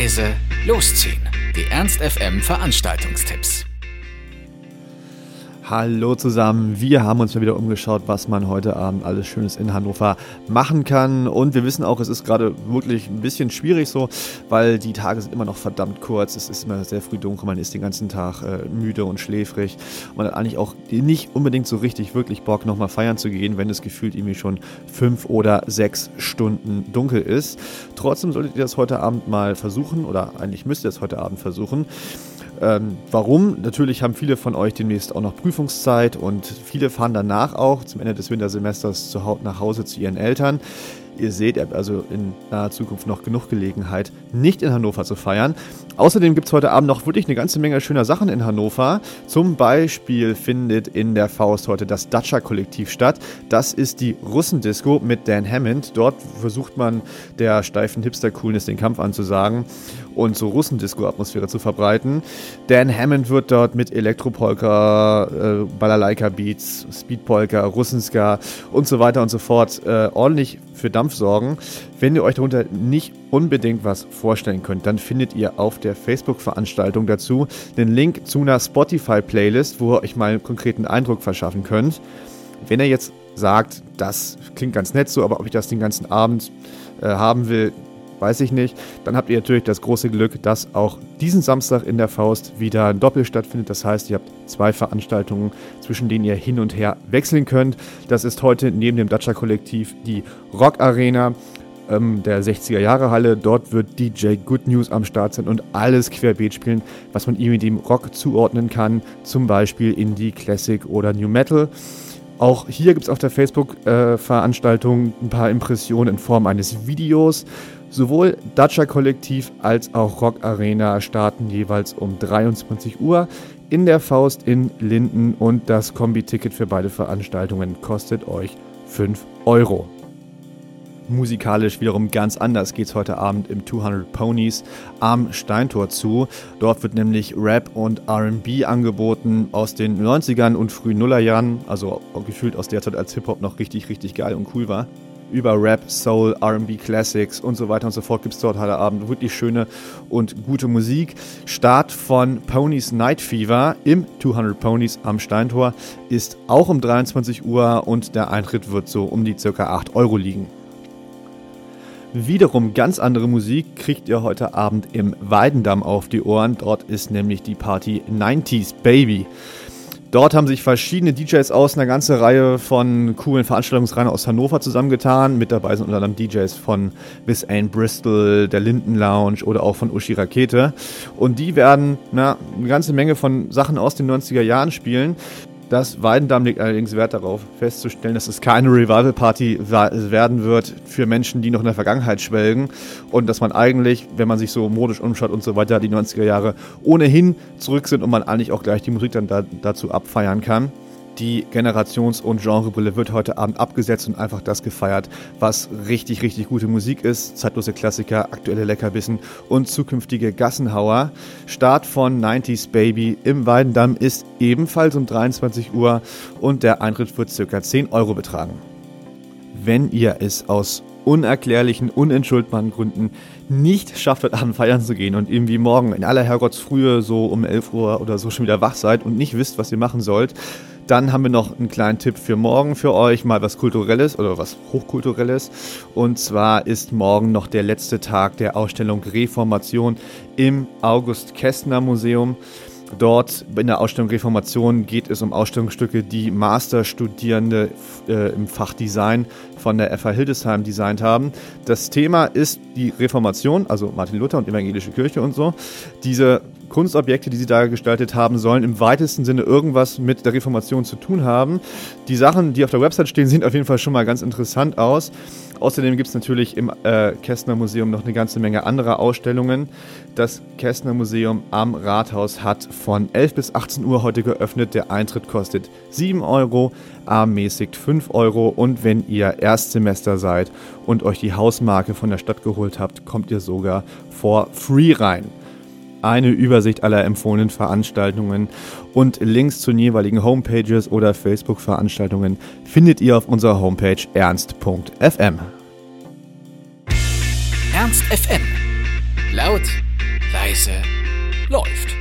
Reise losziehen. Die Ernst FM Veranstaltungstipps. Hallo zusammen, wir haben uns mal wieder umgeschaut, was man heute Abend alles Schönes in Hannover machen kann. Und wir wissen auch, es ist gerade wirklich ein bisschen schwierig so, weil die Tage sind immer noch verdammt kurz. Es ist immer sehr früh dunkel, man ist den ganzen Tag äh, müde und schläfrig. Man hat eigentlich auch nicht unbedingt so richtig wirklich Bock, nochmal feiern zu gehen, wenn es gefühlt irgendwie schon fünf oder sechs Stunden dunkel ist. Trotzdem solltet ihr das heute Abend mal versuchen, oder eigentlich müsst ihr es heute Abend versuchen. Ähm, warum? Natürlich haben viele von euch demnächst auch noch Prüfungszeit und viele fahren danach auch zum Ende des Wintersemesters zu, nach Hause zu ihren Eltern. Ihr seht, ihr habt also in naher Zukunft noch genug Gelegenheit, nicht in Hannover zu feiern. Außerdem gibt es heute Abend noch wirklich eine ganze Menge schöner Sachen in Hannover. Zum Beispiel findet in der Faust heute das Dacia-Kollektiv statt. Das ist die Russendisco mit Dan Hammond. Dort versucht man der steifen Hipster-Coolness den Kampf anzusagen und so Russendisco-Atmosphäre zu verbreiten. Dan Hammond wird dort mit Elektropolka, äh, Balalaika-Beats, Speedpolka, Russenska und so weiter und so fort äh, ordentlich für Dampf sorgen. Wenn ihr euch darunter nicht unbedingt was vorstellen könnt, dann findet ihr auf der Facebook-Veranstaltung dazu den Link zu einer Spotify-Playlist, wo ihr euch mal einen konkreten Eindruck verschaffen könnt. Wenn ihr jetzt sagt, das klingt ganz nett so, aber ob ich das den ganzen Abend äh, haben will, weiß ich nicht. Dann habt ihr natürlich das große Glück, dass auch diesen Samstag in der Faust wieder ein Doppel stattfindet. Das heißt, ihr habt zwei Veranstaltungen, zwischen denen ihr hin und her wechseln könnt. Das ist heute neben dem Dacia Kollektiv die Rock Arena ähm, der 60er Jahre Halle. Dort wird DJ Good News am Start sein und alles querbeet spielen, was man ihm dem Rock zuordnen kann. Zum Beispiel Indie, Classic oder New Metal. Auch hier gibt es auf der Facebook-Veranstaltung ein paar Impressionen in Form eines Videos Sowohl Dacia Kollektiv als auch Rock Arena starten jeweils um 23 Uhr in der Faust in Linden und das Kombi-Ticket für beide Veranstaltungen kostet euch 5 Euro. Musikalisch wiederum ganz anders geht es heute Abend im 200 Ponies am Steintor zu. Dort wird nämlich Rap und RB angeboten aus den 90ern und frühen Nullerjahren, also gefühlt aus der Zeit, als Hip-Hop noch richtig, richtig geil und cool war über Rap, Soul, RB Classics und so weiter und so fort gibt es dort heute Abend wirklich schöne und gute Musik. Start von Ponies Night Fever im 200 Ponies am Steintor ist auch um 23 Uhr und der Eintritt wird so um die ca. 8 Euro liegen. Wiederum ganz andere Musik kriegt ihr heute Abend im Weidendamm auf die Ohren. Dort ist nämlich die Party 90s Baby. Dort haben sich verschiedene DJs aus einer ganzen Reihe von coolen Veranstaltungsreihen aus Hannover zusammengetan. Mit dabei sind unter anderem DJs von Miss Anne Bristol, der Linden Lounge oder auch von Uschi Rakete. Und die werden na, eine ganze Menge von Sachen aus den 90er Jahren spielen. Das Weidendamm legt allerdings Wert darauf, festzustellen, dass es keine Revival-Party werden wird für Menschen, die noch in der Vergangenheit schwelgen und dass man eigentlich, wenn man sich so modisch umschaut und so weiter, die 90er Jahre ohnehin zurück sind und man eigentlich auch gleich die Musik dann da, dazu abfeiern kann. Die Generations- und Genrebrille wird heute Abend abgesetzt und einfach das gefeiert, was richtig, richtig gute Musik ist. Zeitlose Klassiker, aktuelle Leckerbissen und zukünftige Gassenhauer. Start von 90s Baby im Weidendamm ist ebenfalls um 23 Uhr und der Eintritt wird ca. 10 Euro betragen. Wenn ihr es aus unerklärlichen, unentschuldbaren Gründen nicht schafft, heute Abend feiern zu gehen und irgendwie morgen in aller Herrgottsfrühe so um 11 Uhr oder so schon wieder wach seid und nicht wisst, was ihr machen sollt, dann haben wir noch einen kleinen Tipp für morgen für euch, mal was Kulturelles oder was Hochkulturelles. Und zwar ist morgen noch der letzte Tag der Ausstellung Reformation im August Kästner Museum. Dort in der Ausstellung Reformation geht es um Ausstellungsstücke, die Masterstudierende äh, im Fach Design von der FH Hildesheim designt haben. Das Thema ist die Reformation, also Martin Luther und evangelische Kirche und so. Diese Kunstobjekte, die sie da gestaltet haben, sollen im weitesten Sinne irgendwas mit der Reformation zu tun haben. Die Sachen, die auf der Website stehen, sehen auf jeden Fall schon mal ganz interessant aus. Außerdem gibt es natürlich im äh, Kästner Museum noch eine ganze Menge anderer Ausstellungen. Das Kästner Museum am Rathaus hat von 11 bis 18 Uhr heute geöffnet. Der Eintritt kostet 7 Euro, ermäßigt 5 Euro und wenn ihr Erstsemester seid und euch die Hausmarke von der Stadt geholt habt, kommt ihr sogar for free rein eine Übersicht aller empfohlenen Veranstaltungen und Links zu den jeweiligen Homepages oder Facebook-Veranstaltungen findet ihr auf unserer Homepage ernst.fm. Ernst FM. Laut, Reise läuft.